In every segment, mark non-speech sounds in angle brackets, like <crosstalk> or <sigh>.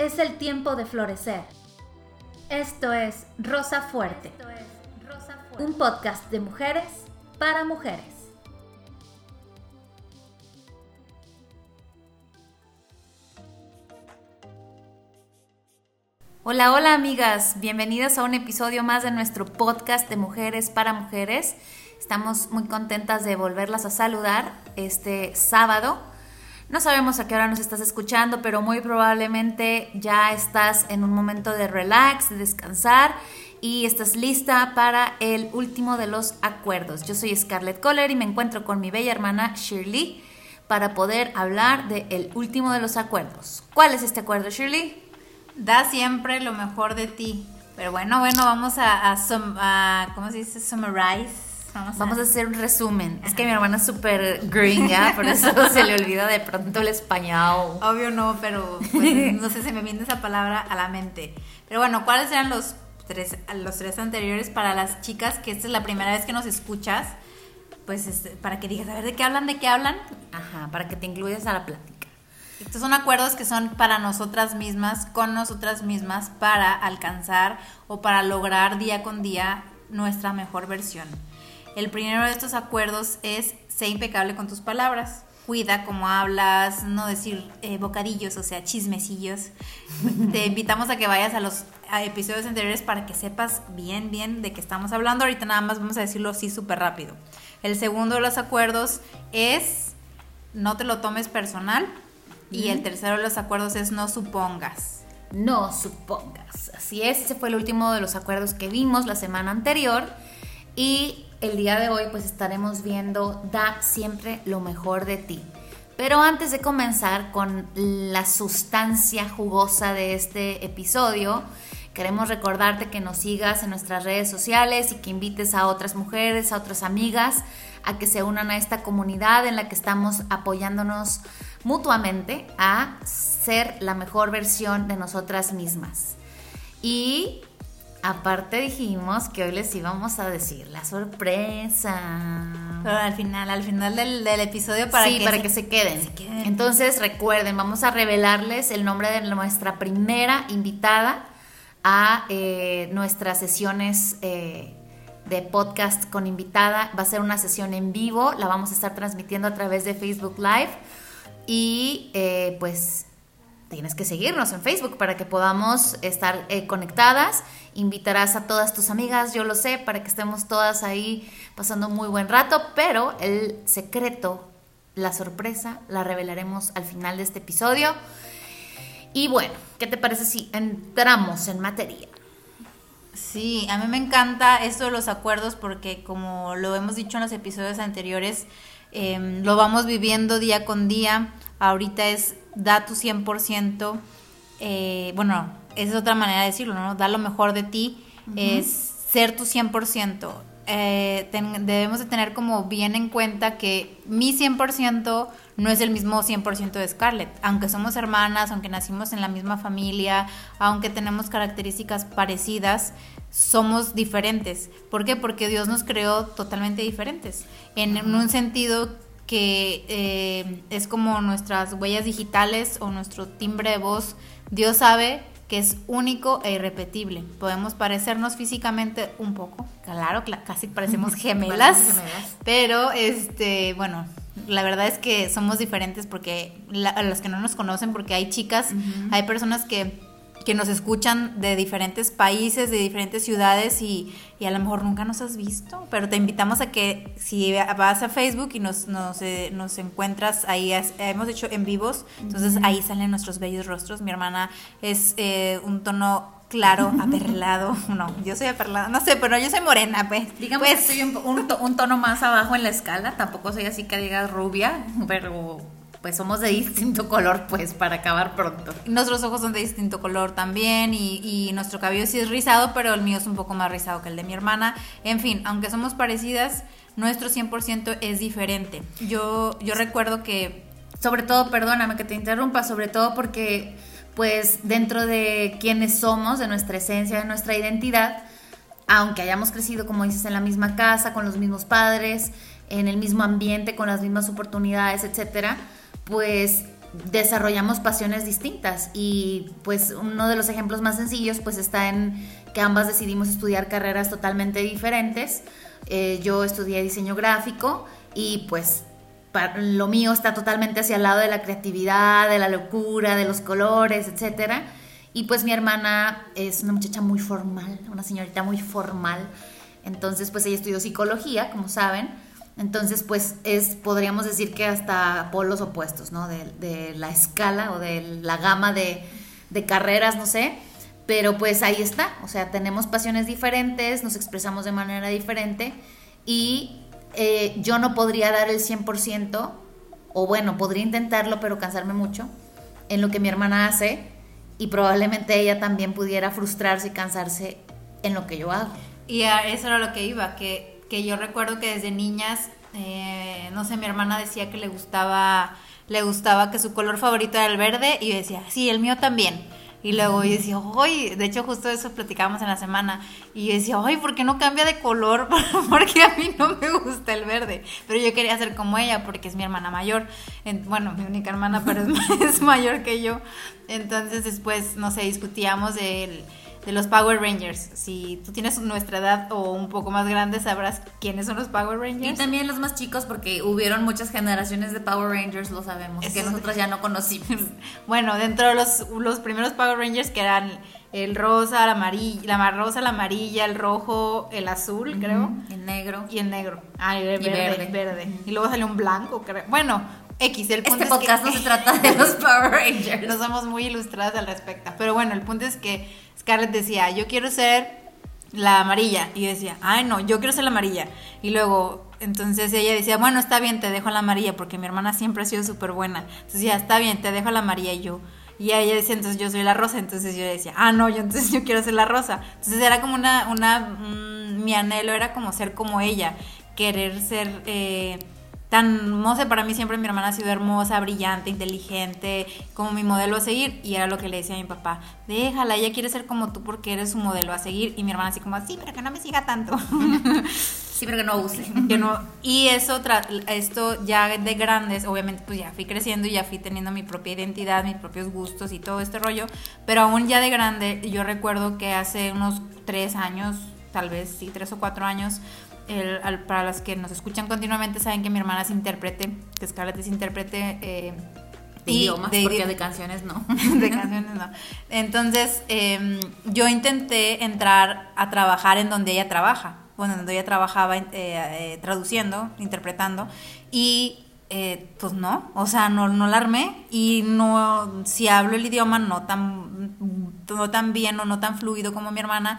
es el tiempo de florecer. Esto es Rosa Fuerte, un podcast de mujeres para mujeres. Hola, hola amigas, bienvenidas a un episodio más de nuestro podcast de mujeres para mujeres. Estamos muy contentas de volverlas a saludar este sábado no sabemos a qué hora nos estás escuchando, pero muy probablemente ya estás en un momento de relax, de descansar y estás lista para el último de los acuerdos. Yo soy Scarlett Kohler y me encuentro con mi bella hermana Shirley para poder hablar del último de los acuerdos. ¿Cuál es este acuerdo, Shirley? Da siempre lo mejor de ti. Pero bueno, bueno, vamos a, a, ¿cómo se dice? Summarize Vamos a, hacer un resumen. Es que mi hermana es súper gringa, <laughs> por eso se le olvida de pronto el español. Obvio no, pero pues, no sé, se me viene esa palabra a la mente. Pero bueno, ¿cuáles eran los tres, los tres anteriores para las chicas? Que esta es la primera vez que nos escuchas. Pues este, para que digas, a ver, ¿de qué hablan? ¿De qué hablan? Ajá, para que te incluyas a la plática. Estos son acuerdos que son para nosotras mismas, con nosotras mismas, para alcanzar o para lograr día con día nuestra mejor versión. El primero de estos acuerdos es ser impecable con tus palabras. Cuida cómo hablas, no decir eh, bocadillos, o sea, chismecillos. <laughs> Te invitamos a que vayas a los episodios anteriores para que sepas bien, bien de qué estamos hablando. Ahorita nada más vamos a decirlo así súper rápido. El segundo de los acuerdos es no te lo tomes personal. Y el tercero de los acuerdos es no supongas. No supongas. Así es, ese fue el último de los acuerdos que vimos la semana anterior. Y el día de hoy pues estaremos viendo Da siempre lo mejor de ti. Pero antes de comenzar con la sustancia jugosa de este episodio, queremos recordarte que nos sigas en nuestras redes sociales y que invites a otras mujeres, a otras amigas, a que se unan a esta comunidad en la que estamos apoyándonos mutuamente a ser la mejor versión de nosotras mismas. Y Aparte dijimos que hoy les íbamos a decir la sorpresa. Pero al final, al final del, episodio para, que, para que se queden. Entonces recuerden, vamos a revelarles el nombre de nuestra primera invitada a eh, nuestras sesiones eh, de podcast con invitada. Va a ser una sesión en vivo, la vamos a estar transmitiendo a través de Facebook Live. Y eh, pues tienes que seguirnos en Facebook para que podamos estar conectadas. Invitarás a todas tus amigas, yo lo sé, para que estemos todas ahí pasando muy buen rato, pero el secreto, la sorpresa, la revelaremos al final de este episodio. Y bueno, ¿qué te parece si entramos en materia? Sí, a mí me encanta esto de los acuerdos porque como lo hemos dicho en los episodios anteriores, em, lo vamos viviendo día con día. Ahorita es da tu 100%, eh, bueno, esa es otra manera de decirlo, ¿no? Da lo mejor de ti, es ser tu 100%. Eh, debemos de tener como bien en cuenta que mi 100% no es el mismo 100% de Scarlett. Aunque somos hermanas, aunque nacimos en la misma familia, aunque tenemos características parecidas, somos diferentes. ¿Por qué? Porque Dios nos creó totalmente diferentes. En un sentido que eh, es como nuestras huellas digitales o nuestro timbre de voz. Dios sabe que es único e irrepetible. Podemos parecernos físicamente un poco, claro, casi parecemos <laughs> gemelas, pero este, bueno, la verdad es que somos diferentes porque a los que no nos conocen, porque hay chicas, hay personas que que nos escuchan de diferentes países, de diferentes ciudades y, a lo mejor nunca nos has visto, pero te invitamos a que si vas a Facebook y nos, nos, eh, encuentras, ahí hemos hecho en vivos, entonces ahí salen nuestros bellos rostros. Mi hermana es eh, un tono claro, <laughs> aperlado. No, yo soy aperlada, no sé, pero yo soy morena, pues. Digamos pues, que soy un, un, tono más abajo en la escala, tampoco soy así que digas rubia, pero pues somos de <laughs> distinto color, pues, para acabar pronto. Nuestros ojos son de distinto color también y, nuestro cabello sí es rizado, pero el mío es un poco más rizado que el de mi hermana. En fin, aunque somos parecidas, nuestro 100% es diferente. Yo, yo recuerdo que... Sobre todo, perdóname que te interrumpa, sobre todo porque, pues, dentro de quienes somos, de nuestra esencia, de nuestra identidad, aunque hayamos crecido, como dices, en la misma casa, con los mismos padres, en el mismo ambiente, con las mismas oportunidades, etcétera, pues desarrollamos pasiones distintas y pues uno de los ejemplos más sencillos pues está en que ambas decidimos estudiar carreras totalmente diferentes. Eh, yo estudié diseño gráfico y pues lo mío está totalmente hacia el lado de la creatividad, de la locura, de los colores, etcétera. Y pues mi hermana es una muchacha muy formal, una señorita muy formal. Entonces, pues ella estudió psicología, como saben. Entonces, pues es, podríamos decir que hasta polos opuestos, ¿no? De, la escala o de la gama de, de carreras, no sé. Pero pues ahí está, o sea, tenemos pasiones diferentes, nos expresamos de manera diferente y eh, yo no podría dar el 100%, o bueno, podría intentarlo, pero cansarme mucho, en lo que mi hermana hace, y probablemente ella también pudiera frustrarse y cansarse en lo que yo hago. Y a eso era lo que iba, que, que yo recuerdo que desde niñas, eh, no sé, mi hermana decía que le gustaba, le gustaba que su color favorito era el verde, y yo decía, sí, el mío también y luego yo decía, ¡ay! De hecho, justo eso platicábamos en la semana. Y yo decía, ¡ay! ¿Por qué no cambia de color? <laughs> porque a mí no me gusta el verde. Pero yo quería ser como ella porque es mi hermana mayor. bueno, mi única hermana, pero <laughs> es, mayor que yo. Entonces, después, no sé, discutíamos del de los Power Rangers. Si tú tienes nuestra edad o un poco más grande, sabrás quiénes son los Power Rangers. Y también los más chicos, porque hubieron muchas generaciones de Power Rangers, lo sabemos, que nosotros ya no conocimos. <laughs> bueno, dentro de los, los primeros Power Rangers que eran el rosa, la amarilla, la rosa, la amarilla, el rojo, el azul, creo. El negro. Y el negro. Ah, el verde, verde. Y luego salió un blanco, creo. Bueno, X, el punto este podcast no se trata de <laughs> los Power Rangers. No somos muy ilustradas al respecto. Pero bueno, el punto es que Scarlett decía, yo quiero ser la amarilla. Y yo decía, ay no, yo quiero ser la amarilla. Y luego, entonces ella decía, bueno, está bien, te dejo la amarilla, porque mi hermana siempre ha sido súper buena. Entonces ya, está bien, te dejo la amarilla. Y yo, y ella decía, entonces yo soy la rosa. Entonces yo decía, ah, no, yo entonces yo quiero ser la rosa. Entonces era como una, una, mm, mi anhelo era como ser como ella, querer ser... Eh, tan, no sé, para mí siempre mi hermana ha sido hermosa, brillante, inteligente, como mi modelo a seguir. Y era lo que le decía a mi papá, déjala, ella quiere ser como tú porque eres su modelo a seguir. Y mi hermana así como, sí, pero que no me siga tanto. <laughs> sí, pero que no use. <laughs> que no, y eso, esto ya de grandes, obviamente pues ya fui creciendo y ya fui teniendo mi propia identidad, mis propios gustos y todo este rollo. Pero aún ya de grande, yo recuerdo que hace unos tres años, tal vez sí, tres o cuatro años, para las que nos escuchan continuamente saben que mi hermana es intérprete, que Scarlett es intérprete. Eh, de idiomas, de, porque de canciones no. <laughs> de canciones no. Entonces, em, yo intenté entrar a trabajar en donde ella trabaja, bueno, donde ella trabajaba eh, eh, traduciendo, interpretando, y pues no, o sea, no, no la armé y no, si hablo el idioma no tan, no tan bien o no tan fluido como mi hermana,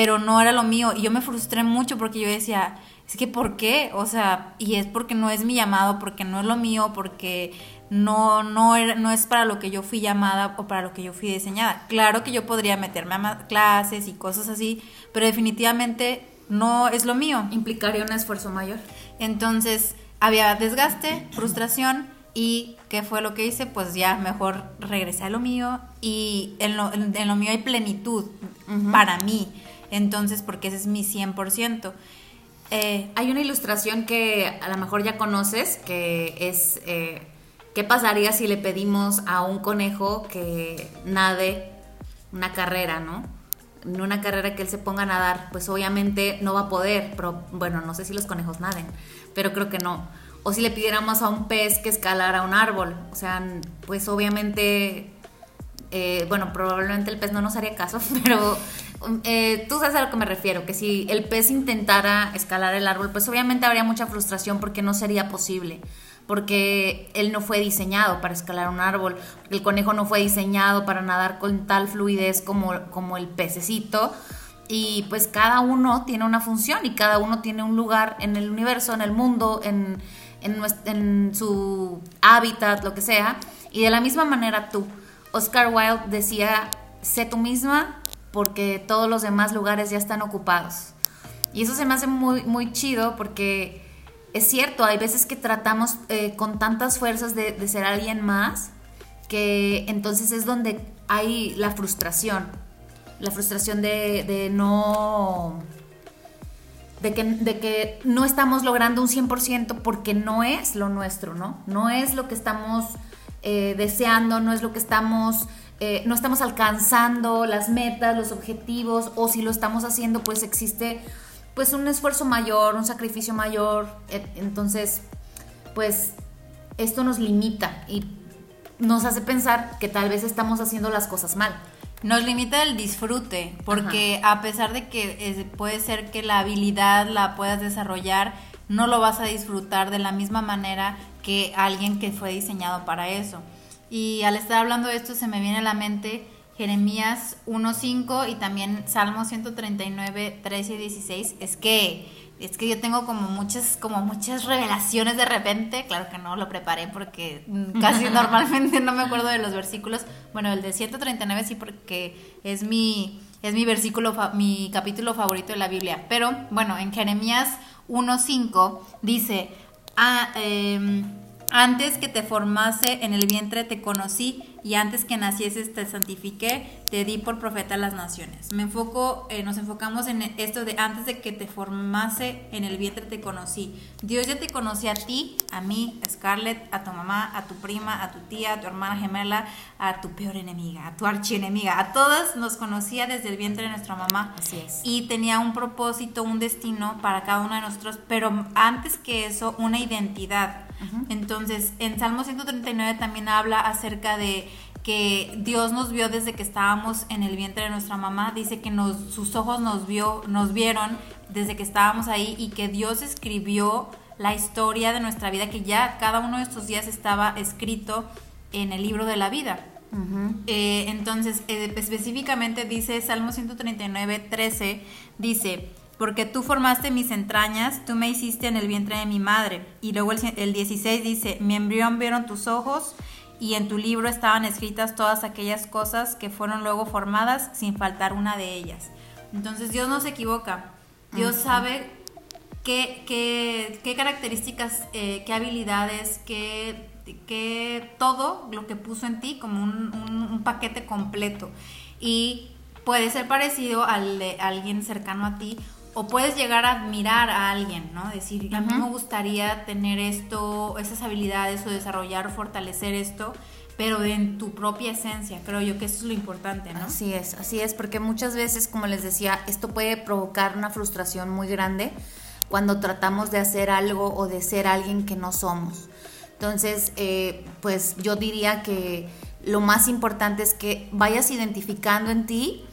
pero no era lo mío. Y yo me frustré mucho porque yo decía, es que ¿por qué? O sea, y es porque no es mi llamado, porque no es lo mío, porque no, no, no es para lo que yo fui llamada o para lo que yo fui diseñada. Claro que yo podría meterme a clases y cosas así, pero definitivamente no es lo mío. Implicaría un esfuerzo mayor. Entonces, había desgaste, frustración. ¿Y qué fue lo que hice? Pues ya mejor regresé a lo mío y en lo, en lo mío hay plenitud para mí entonces porque ese es mi 100%. Eh, hay una ilustración que a lo mejor ya conoces, que es eh, qué pasaría si le pedimos a un conejo que nade una carrera, ¿no? En una carrera que él se ponga a nadar, pues obviamente no va a poder, pero bueno, no sé si los conejos naden, pero creo que no. O si le pidiéramos a un pez que escalara un árbol, o sea, pues obviamente, eh, bueno, probablemente el pez no nos haría caso, <laughs> pero eh, tú sabes a lo que me refiero, que si el pez intentara escalar el árbol, pues obviamente habría mucha frustración porque no sería posible, porque él no fue diseñado para escalar un árbol, el conejo no fue diseñado para nadar con tal fluidez como, como el pececito, y pues cada uno tiene una función y cada uno tiene un lugar en el universo, en el mundo, en, en, en su hábitat, lo que sea, y de la misma manera tú. Oscar Wilde decía, sé tú misma, porque todos los demás lugares ya están ocupados. Y eso se me hace muy, muy chido porque es cierto, hay veces que tratamos eh, con tantas fuerzas de, ser alguien más que entonces es donde hay la frustración. La frustración de, no... De que, de que, no estamos logrando un 100% porque no es lo nuestro, ¿no? No es lo que estamos eh, deseando, no es lo que estamos, eh, no estamos alcanzando las metas, los objetivos, o si lo estamos haciendo, pues existe pues un esfuerzo mayor, un sacrificio mayor, entonces pues esto nos limita y nos hace pensar que tal vez estamos haciendo las cosas mal. Nos limita el disfrute, porque a pesar de que eh, puede ser que la habilidad la puedas desarrollar, no lo vas a disfrutar de la misma manera que alguien que fue diseñado para eso. Y al estar hablando de esto se me viene a la mente Jeremías 1.5 y también Salmo 139, 13 y 16. Es que es que yo tengo como muchas, como muchas revelaciones de repente. Claro que no lo preparé porque casi <laughs> normalmente no me acuerdo de los versículos. Bueno, el de 139 sí porque es mi, es mi versículo, mi capítulo favorito de la Biblia. Pero bueno, en Jeremías 1.5 dice, ah, eh, antes que te formase en el vientre te conocí y antes que nacieses te santifiqué, te di por profeta a las naciones. Me enfoco, eh, nos enfocamos en esto de antes de que te formase en el vientre te conocí. Dios ya te conocía a ti, a mí, a Scarlett, a tu mamá, a tu prima, a tu tía, a tu hermana gemela, a tu peor enemiga, a tu archienemiga. A todas nos conocía desde el vientre de nuestra mamá. Así es. Y tenía un propósito, un destino para cada uno de nosotros, pero antes que eso, una identidad. Entonces, en Salmo 139 también habla acerca de que Dios nos vio desde que estábamos en el vientre de nuestra mamá, dice que nos, sus ojos nos vio, nos vieron desde que estábamos ahí y que Dios escribió la historia de nuestra vida, que ya cada uno de estos días estaba escrito en el libro de la vida. Eh, entonces, eh, específicamente dice Salmo 139, 13, dice, porque tú formaste mis entrañas, tú me hiciste en el vientre de mi madre. Y luego el, el 16 dice, mi embrión vieron tus ojos y en tu libro estaban escritas todas aquellas cosas que fueron luego formadas sin faltar una de ellas. Entonces Dios no se equivoca, Dios sabe qué, qué, qué características, eh, qué habilidades, qué, qué, todo lo que puso en ti como un, un, paquete completo. Y puede ser parecido al de alguien cercano a ti o puedes llegar a admirar a alguien, ¿no? Decir, a mí me gustaría tener esto, esas habilidades o desarrollar o fortalecer esto, pero en tu propia esencia, creo yo que eso es lo importante, ¿no? Así es, así es, porque muchas veces, como les decía, esto puede provocar una frustración muy grande cuando tratamos de hacer algo o de ser alguien que no somos. Entonces, eh, pues yo diría que lo más importante es que vayas identificando en ti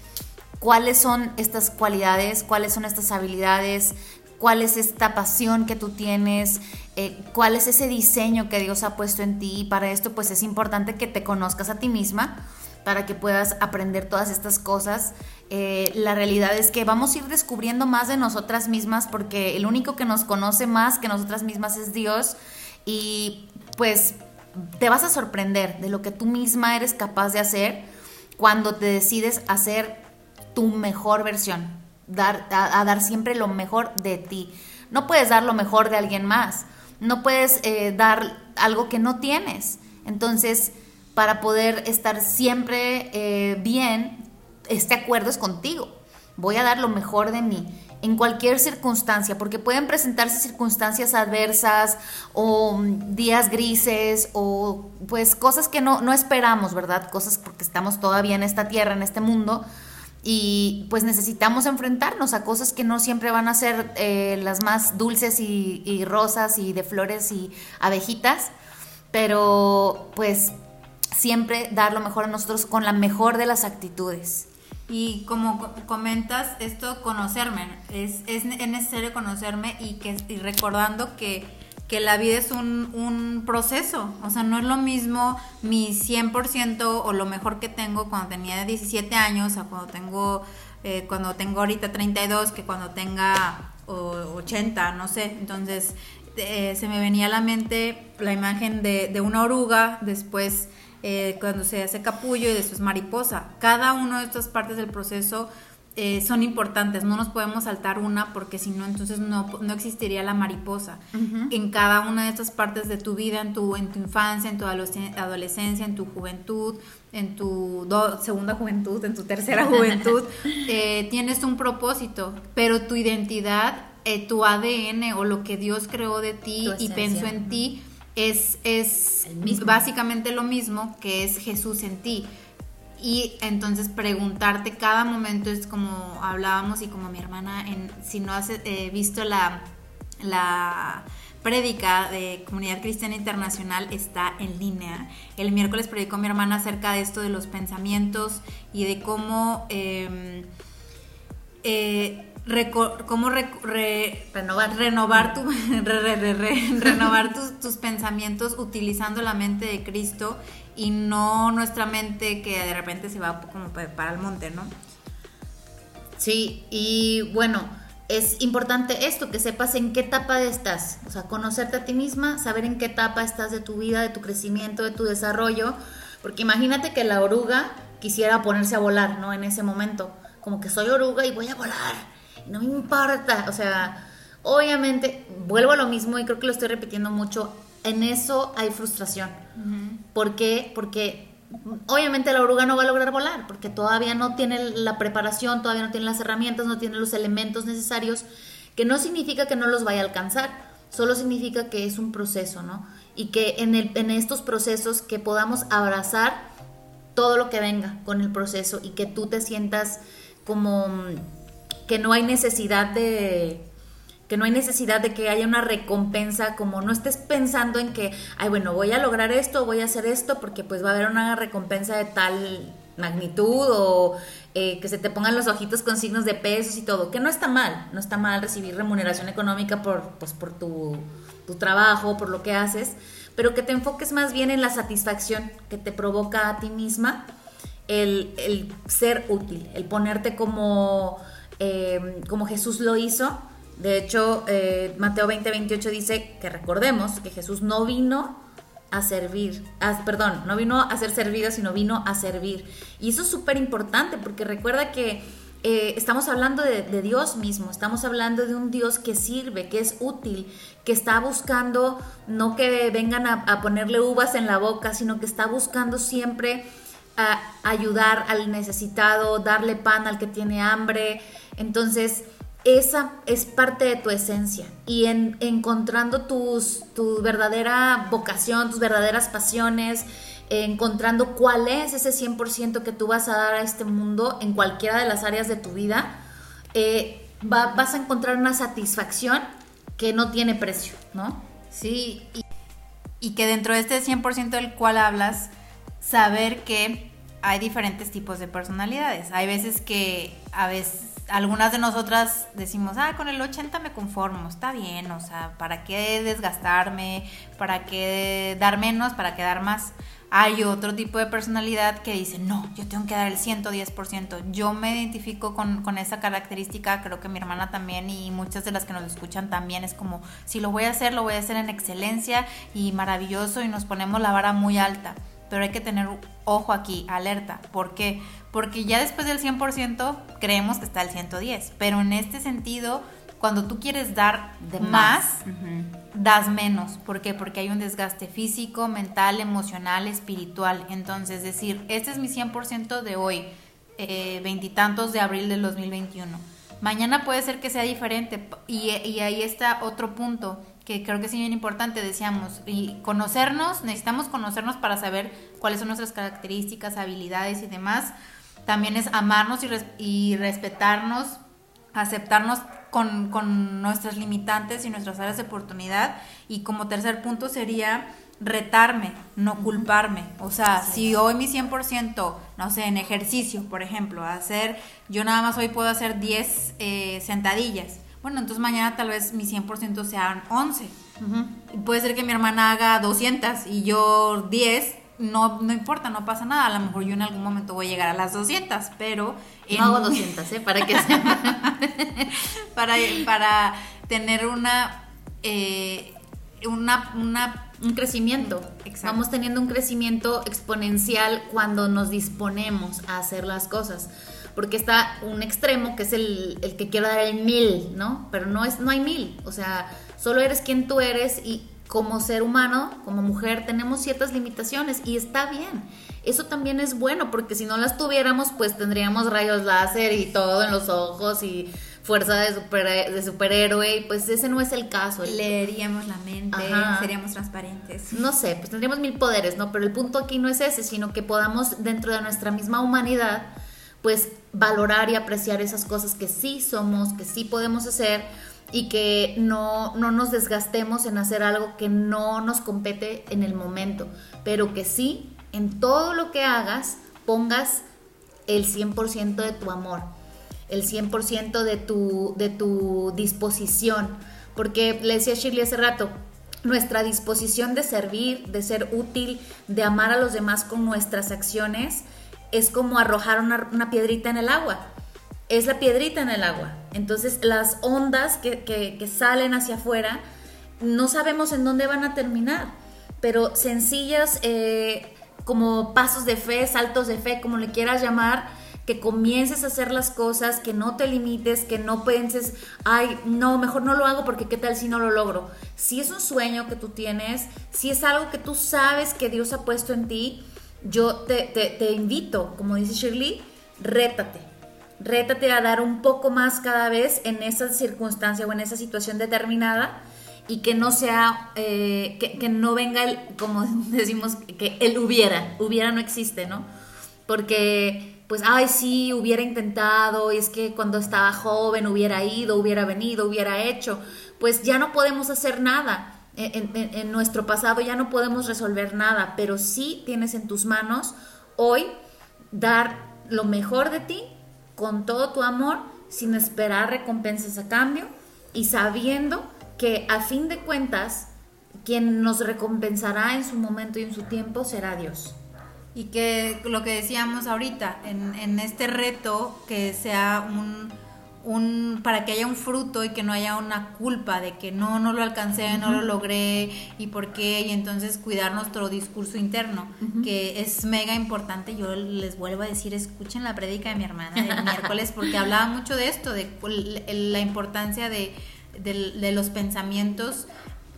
cuáles son estas cualidades, cuáles son estas habilidades, cuál es esta pasión que tú tienes, eh, cuál es ese diseño que Dios ha puesto en ti. Y para esto pues es importante que te conozcas a ti misma para que puedas aprender todas estas cosas. Eh, la realidad es que vamos a ir descubriendo más de nosotras mismas porque el único que nos conoce más que nosotras mismas es Dios y pues te vas a sorprender de lo que tú misma eres capaz de hacer cuando te decides hacer tu mejor versión, dar, a, dar siempre lo mejor de ti. No puedes dar lo mejor de alguien más, no puedes eh, dar algo que no tienes. Entonces, para poder estar siempre eh, bien, este acuerdo es contigo. Voy a dar lo mejor de mí en cualquier circunstancia, porque pueden presentarse circunstancias adversas o mm, días grises o pues cosas que no, no esperamos, ¿verdad? Cosas porque estamos todavía en esta tierra, en este mundo, y pues necesitamos enfrentarnos a cosas que no siempre van a ser eh, las más dulces y, rosas y de flores y abejitas, pero pues siempre dar lo mejor a nosotros con la mejor de las actitudes. Y como comentas, esto conocerme, es, es, necesario conocerme y, que, y recordando que que la vida es un, un, proceso, o sea, no es lo mismo mi 100% o lo mejor que tengo cuando tenía 17 años a cuando tengo, eh, cuando tengo ahorita 32 que cuando tenga 80, no sé, entonces eh, se me venía a la mente la imagen de, de una oruga, después eh, cuando se hace capullo y después mariposa. Cada una de estas partes del proceso eh, son importantes, no nos podemos saltar una porque si no, entonces no, no existiría la mariposa. En cada una de estas partes de tu vida, en tu, en tu infancia, en tu adolescencia, en tu juventud, en tu segunda juventud, en tu tercera <laughs> juventud, eh, tienes un propósito, pero tu identidad, eh, tu ADN o lo que Dios creó de ti y pensó en ti, es, es básicamente lo mismo que es Jesús en ti. Y entonces preguntarte cada momento es como hablábamos y como mi hermana, en, si no has eh, visto la, la prédica de Comunidad Cristiana Internacional está en línea. El miércoles predicó mi hermana acerca de esto de los pensamientos y de cómo... Em, eh, cómo renovar, renovar, tu, <laughs> renovar tus, pensamientos utilizando la mente de Cristo y no nuestra mente que de repente se va como para el monte, ¿no? Sí, y bueno, es importante esto, que sepas en qué etapa estás, o sea, conocerte a ti misma, saber en qué etapa estás de tu vida, de tu crecimiento, de tu desarrollo, porque imagínate que la oruga quisiera ponerse a volar, ¿no? En ese momento, como que soy oruga y voy a volar, no me importa, o sea, obviamente, vuelvo a lo mismo y creo que lo estoy repitiendo mucho, en eso hay frustración. ¿Por qué? Porque obviamente la oruga no va a lograr volar, porque todavía no tiene la preparación, todavía no tiene las herramientas, no tiene los elementos necesarios, que no significa que no los vaya a alcanzar, solo significa que es un proceso, ¿no? Y que en, el, en estos procesos que podamos abrazar todo lo que venga con el proceso y que tú te sientas como que no hay necesidad de que no hay necesidad de que haya una recompensa, como no estés pensando en que, ay, bueno, voy a lograr esto, voy a hacer esto, porque pues va a haber una recompensa de tal magnitud o eh, que se te pongan los ojitos con signos de pesos y todo, que no está mal, no está mal recibir remuneración económica por, pues, por tu, tu trabajo, por lo que haces, pero que te enfoques más bien en la satisfacción que te provoca a ti misma el, el ser útil, el ponerte como Em, como Jesús lo hizo. De hecho, eh, Mateo 20, 28 dice que recordemos que Jesús no vino a servir, perdón, no vino a ser servido, sino vino a servir. Y eso es súper importante porque recuerda que eh, estamos hablando de, Dios mismo, estamos hablando de un Dios que sirve, que es útil, que está buscando no que vengan a ponerle uvas en la boca, sino que está buscando siempre ayudar al necesitado, darle pan al que tiene hambre. Entonces, esa es parte de tu esencia. Y en encontrando tus, tu verdadera vocación, tus verdaderas pasiones, encontrando cuál es ese 100% que tú vas a dar a este mundo en cualquiera de las áreas de tu vida, eh, vas a encontrar una satisfacción que no tiene precio, ¿no? Sí, y, y que dentro de este 100% del cual hablas, saber que hay diferentes tipos de personalidades. Hay veces que a veces algunas de nosotras decimos, ah, con el 80 me conformo, está bien, o sea, ¿para qué desgastarme? ¿Para qué dar menos? ¿Para qué dar más? Hay otro tipo de personalidad que dice, no, yo tengo que dar el 110%. Yo me identifico con, con esa característica, creo que mi hermana también y muchas de las que nos escuchan también es como, si lo voy a hacer, lo voy a hacer en excelencia y maravilloso y nos ponemos la vara muy alta pero hay que tener ojo aquí, alerta. ¿Por qué? Porque ya después del 100% creemos que está el 110, pero en este sentido, cuando tú quieres dar de más, das menos. ¿Por qué? Porque hay un desgaste físico, mental, emocional, espiritual. Entonces, decir, este es mi 100% de hoy, eh, veintitantos de abril del 2021. Mañana puede ser que sea diferente y, y ahí está otro punto que creo que es bien importante, decíamos, y conocernos, necesitamos conocernos para saber cuáles son nuestras características, habilidades y demás. También es amarnos y, respetarnos, aceptarnos con, nuestras limitantes y nuestras áreas de oportunidad. Y como tercer punto sería retarme, no culparme. O sea, si hoy mi 100%, no sé, en ejercicio, por ejemplo, hacer, yo nada más hoy puedo hacer 10 eh, sentadillas bueno, entonces mañana tal vez mi 100% sean 11. y puede ser que mi hermana haga 200 y yo 10. No, no importa, no pasa nada. A lo mejor yo en algún momento voy a llegar a las 200, pero... No hago 200, ¿eh? Para que <laughs> para, para tener una... Eh, una, una un crecimiento. Vamos teniendo un crecimiento exponencial cuando nos disponemos a hacer las cosas porque está un extremo que es el, que quiero dar el mil, ¿no? Pero no, es, no hay mil, o sea, solo eres quien tú eres y como ser humano, como mujer, tenemos ciertas limitaciones y está bien. Eso también es bueno porque si no las tuviéramos, pues tendríamos rayos láser y todo en los ojos y fuerza de, super, de superhéroe, pues ese no es el caso. Leeríamos la mente, seríamos transparentes. No sé, pues tendríamos mil poderes, ¿no? Pero el punto aquí no es ese, sino que podamos dentro de nuestra misma humanidad, pues valorar y apreciar esas cosas que sí somos, que sí podemos hacer y que no, no nos desgastemos en hacer algo que no nos compete en el momento, pero que sí, en todo lo que hagas, pongas el 100% de tu amor, el 100% de tu, de tu disposición. Porque le decía Shirley hace rato, nuestra disposición de servir, de ser útil, de amar a los demás con nuestras acciones, es como arrojar una, una piedrita en el agua. Es la piedrita en el agua. Entonces las ondas que, que salen hacia afuera, no sabemos en dónde van a terminar, pero sencillas eh, como pasos de fe, saltos de fe, como le quieras llamar, que comiences a hacer las cosas, que no te limites, que no pienses, ay, no, mejor no lo hago porque qué tal si no lo logro. Si es un sueño que tú tienes, si es algo que tú sabes que Dios ha puesto en ti, yo te, te invito, como dice Shirley, rétate. Rétate a dar un poco más cada vez en esa circunstancia o en esa situación determinada y que no sea, eh, que, no venga el, como <laughs> decimos, que él hubiera, hubiera no existe, ¿no? Porque, pues, ay, sí, hubiera intentado, y es que cuando estaba joven hubiera ido, hubiera venido, hubiera hecho, pues ya no podemos hacer nada. En, en nuestro pasado ya no podemos resolver nada, pero sí tienes en tus manos hoy dar lo mejor de ti con todo tu amor, sin esperar recompensas a cambio y sabiendo que a fin de cuentas quien nos recompensará en su momento y en su tiempo será Dios. Y que lo que decíamos ahorita, en, este reto, que sea un, un, para que haya un fruto y que no haya una culpa de que no, no lo alcancé, no lo logré y por qué, y entonces cuidar nuestro discurso interno, que es mega importante. Yo les vuelvo a decir, escuchen la prédica de mi hermana el <laughs> miércoles, porque hablaba mucho de esto, de la importancia de de, los pensamientos,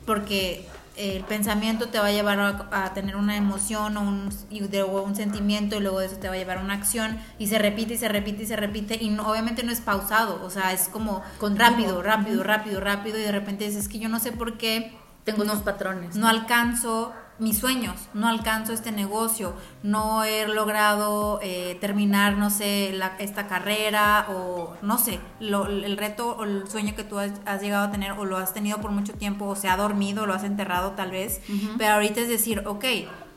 porque el pensamiento te va a llevar a, tener una emoción o un, y luego un sentimiento y luego eso te va a llevar a una acción y se repite y se repite y se repite y obviamente no es pausado, o sea, es como rápido, rápido, rápido, rápido y de repente dices que yo no sé por qué tengo unos patrones. No alcanzo mis sueños, no alcanzo este negocio, no he logrado eh, terminar, no sé, esta carrera o no sé, el reto o el sueño que tú has, llegado a tener o lo has tenido por mucho tiempo o se ha dormido, o lo has enterrado tal vez, pero ahorita es decir, ok,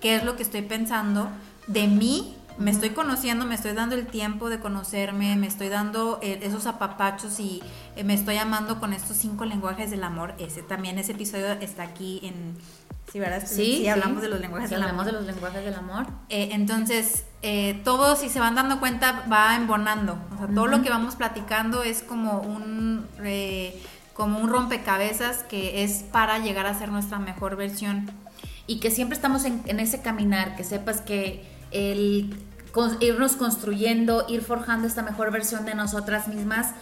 ¿qué es lo que estoy pensando de mí? Me estoy conociendo, me estoy dando el tiempo de conocerme, me estoy dando eh, esos apapachos y eh, me estoy amando con estos cinco lenguajes del amor. Ese también, ese episodio está aquí en, Sí, ¿verdad? Sí, hablamos de los lenguajes del amor. de los lenguajes del amor. Eh, entonces, todo, si se van dando cuenta, va embonando. O sea, todo lo que vamos platicando es como un, como un rompecabezas que es para llegar a ser nuestra mejor versión. Y que siempre estamos en, en ese caminar, que sepas que el irnos construyendo, ir forjando esta mejor versión de nosotras mismas,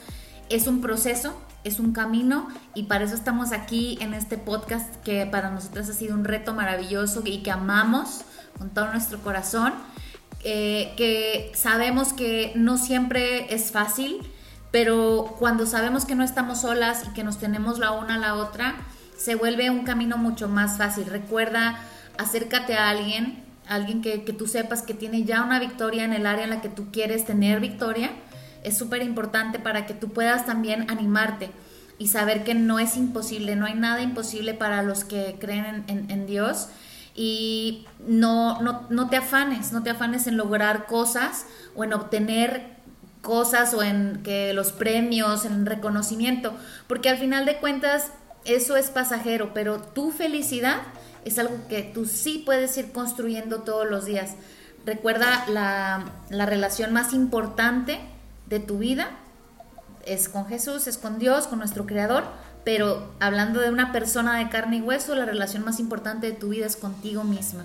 es un proceso es un camino y para eso estamos aquí en este podcast que para nosotros ha sido un reto maravilloso y que amamos con todo nuestro corazón, eh, que sabemos que no siempre es fácil, pero cuando sabemos que no estamos solas y que nos tenemos la una a la otra, se vuelve un camino mucho más fácil. Recuerda, acércate a alguien, alguien que, que tú sepas que tiene ya una victoria en el área en la que tú quieres tener victoria es súper importante para que tú puedas también animarte y saber que no es imposible, no hay nada imposible para los que creen en, Dios y no, no, no, te afanes, no te afanes en lograr cosas o en obtener cosas o en que los premios, en reconocimiento, porque al final de cuentas eso es pasajero, pero tu felicidad es algo que tú sí puedes ir construyendo todos los días. Recuerda la, la relación más importante de tu vida es con Jesús, es con Dios, con nuestro Creador, pero hablando de una persona de carne y hueso, la relación más importante de tu vida es contigo misma.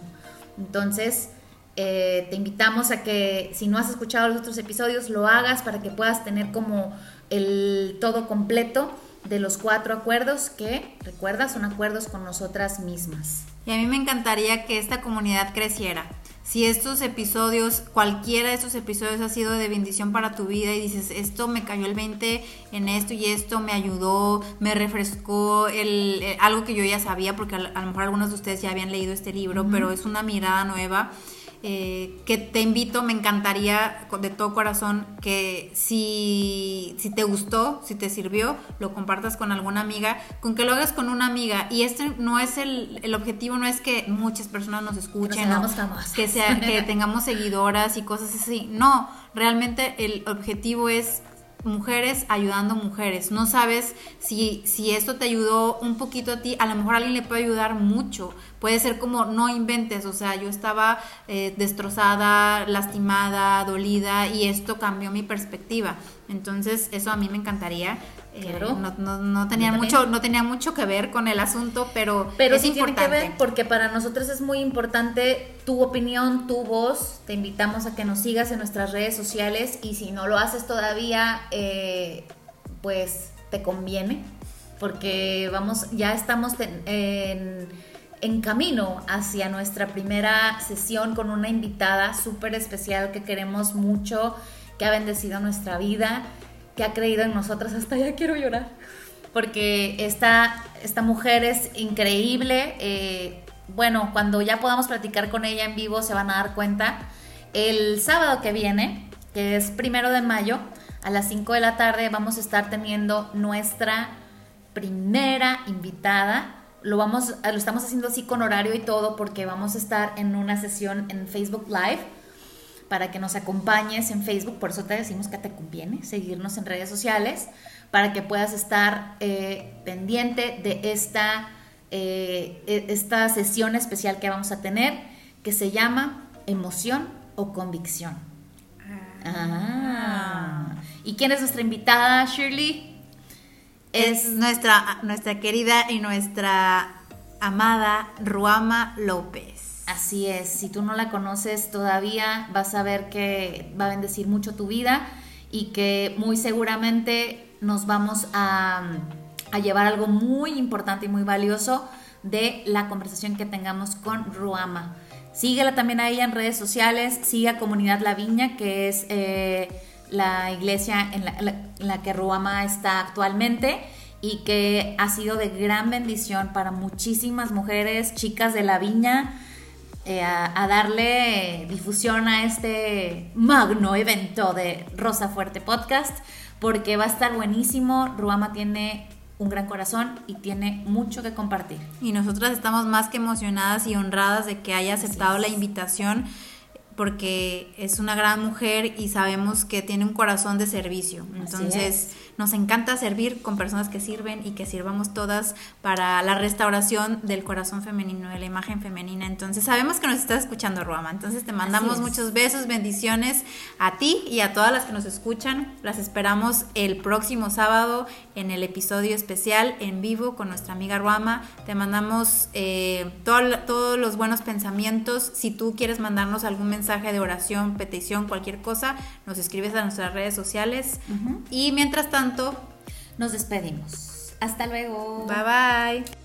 Entonces, eh, te invitamos a que si no has escuchado los otros episodios, lo hagas para que puedas tener como el todo completo de los cuatro acuerdos que, recuerda, son acuerdos con nosotras mismas. Y a mí me encantaría que esta comunidad creciera. Si estos episodios, cualquiera de estos episodios ha sido de bendición para tu vida y dices, esto me cayó el 20 en esto y esto me ayudó, me refrescó el, eh, algo que yo ya sabía, porque a, lo mejor algunos de ustedes ya habían leído este libro, pero es una mirada nueva eh, que te invito, me encantaría de todo corazón que si, si te gustó, si te sirvió, lo compartas con alguna amiga, con que lo hagas con una amiga. Y este no es el, el objetivo, no es que muchas personas nos escuchen, que, sea, que <laughs> tengamos seguidoras y cosas así. No, realmente el objetivo es mujeres ayudando mujeres. No sabes si, si esto te ayudó un poquito a ti, a lo mejor a alguien le puede ayudar mucho. Puede ser como no inventes, o sea, yo estaba eh, destrozada, lastimada, dolida y esto cambió mi perspectiva. Entonces, eso a mí me encantaría. Eh, no, no, tenía mucho, no tenía mucho que ver con el asunto, pero, pero es importante. Tiene que ver porque para nosotros es muy importante tu opinión, tu voz. Te invitamos a que nos sigas en nuestras redes sociales y si no lo haces todavía, eh, pues te conviene porque vamos, ya estamos en, en camino hacia nuestra primera sesión con una invitada súper especial que queremos mucho, que ha bendecido nuestra vida que ha creído en nosotras. <laughs> Hasta ya quiero llorar. Porque esta, esta mujer es increíble. Eh, bueno, cuando ya podamos platicar con ella en vivo se van a dar cuenta. El sábado que viene, que es primero de mayo, a las 5 de la tarde vamos a estar teniendo nuestra primera invitada. Lo, vamos, lo estamos haciendo así con horario y todo porque vamos a estar en una sesión en Facebook Live para que nos acompañes en Facebook, por eso te decimos que te conviene seguirnos en redes sociales, para que puedas estar eh, pendiente de esta, eh, e, esta sesión especial que vamos a tener, que se llama emoción o convicción. Ah. ah. ¿Y quién es nuestra invitada, Shirley? Es nuestra, nuestra querida y nuestra amada Ruama López. Así es, si tú no la conoces todavía, vas a ver que va a bendecir mucho tu vida y que muy seguramente nos vamos a, llevar algo muy importante y muy valioso de la conversación que tengamos con Ruama. Síguela también a ella en redes sociales, sigue a Comunidad La Viña, que es eh, la iglesia en la, que Ruama está actualmente y que ha sido de gran bendición para muchísimas mujeres, chicas de La Viña, eh, a, darle difusión a este magno evento de Rosa Fuerte Podcast, porque va a estar buenísimo. Ruama tiene un gran corazón y tiene mucho que compartir. Y nosotras estamos más que emocionadas y honradas de que haya aceptado la invitación porque es una gran mujer y sabemos que tiene un corazón de servicio. Entonces, nos encanta servir con personas que sirven y que sirvamos todas para la restauración del corazón femenino, de la imagen femenina. Entonces, sabemos que nos estás escuchando, Ruama. Entonces, te mandamos muchos besos, bendiciones a ti y a todas las que nos escuchan. Las esperamos el próximo sábado en el episodio especial en vivo con nuestra amiga Ruama. Te mandamos eh, todos los buenos pensamientos. Si tú quieres mandarnos algún mensaje de oración, petición, cualquier cosa, nos escribes a nuestras redes sociales. Y mientras tanto, nos despedimos. Hasta luego. Bye bye.